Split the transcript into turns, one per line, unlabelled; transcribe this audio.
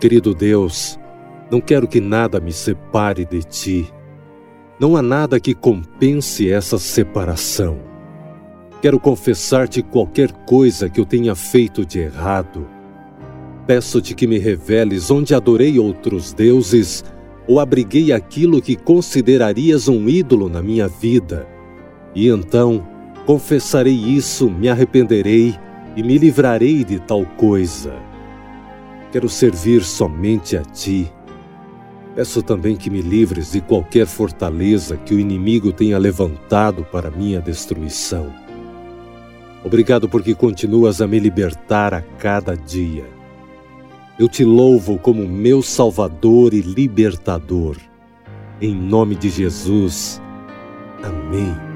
Querido Deus, não quero que nada me separe de ti. Não há nada que compense essa separação. Quero confessar-te qualquer coisa que eu tenha feito de errado. Peço-te que me reveles onde adorei outros deuses ou abriguei aquilo que considerarias um ídolo na minha vida. E então confessarei isso, me arrependerei e me livrarei de tal coisa. Quero servir somente a ti. Peço também que me livres de qualquer fortaleza que o inimigo tenha levantado para minha destruição. Obrigado porque continuas a me libertar a cada dia. Eu te louvo como meu Salvador e Libertador. Em nome de Jesus. Amém.